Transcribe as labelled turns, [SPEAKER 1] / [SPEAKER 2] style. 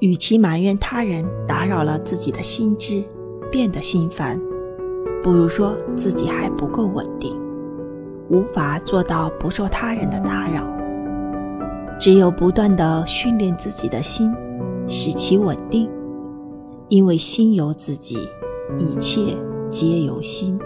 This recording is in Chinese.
[SPEAKER 1] 与其埋怨他人打扰了自己的心智，变得心烦，不如说自己还不够稳定，无法做到不受他人的打扰。只有不断的训练自己的心，使其稳定，因为心由自己，一切皆由心。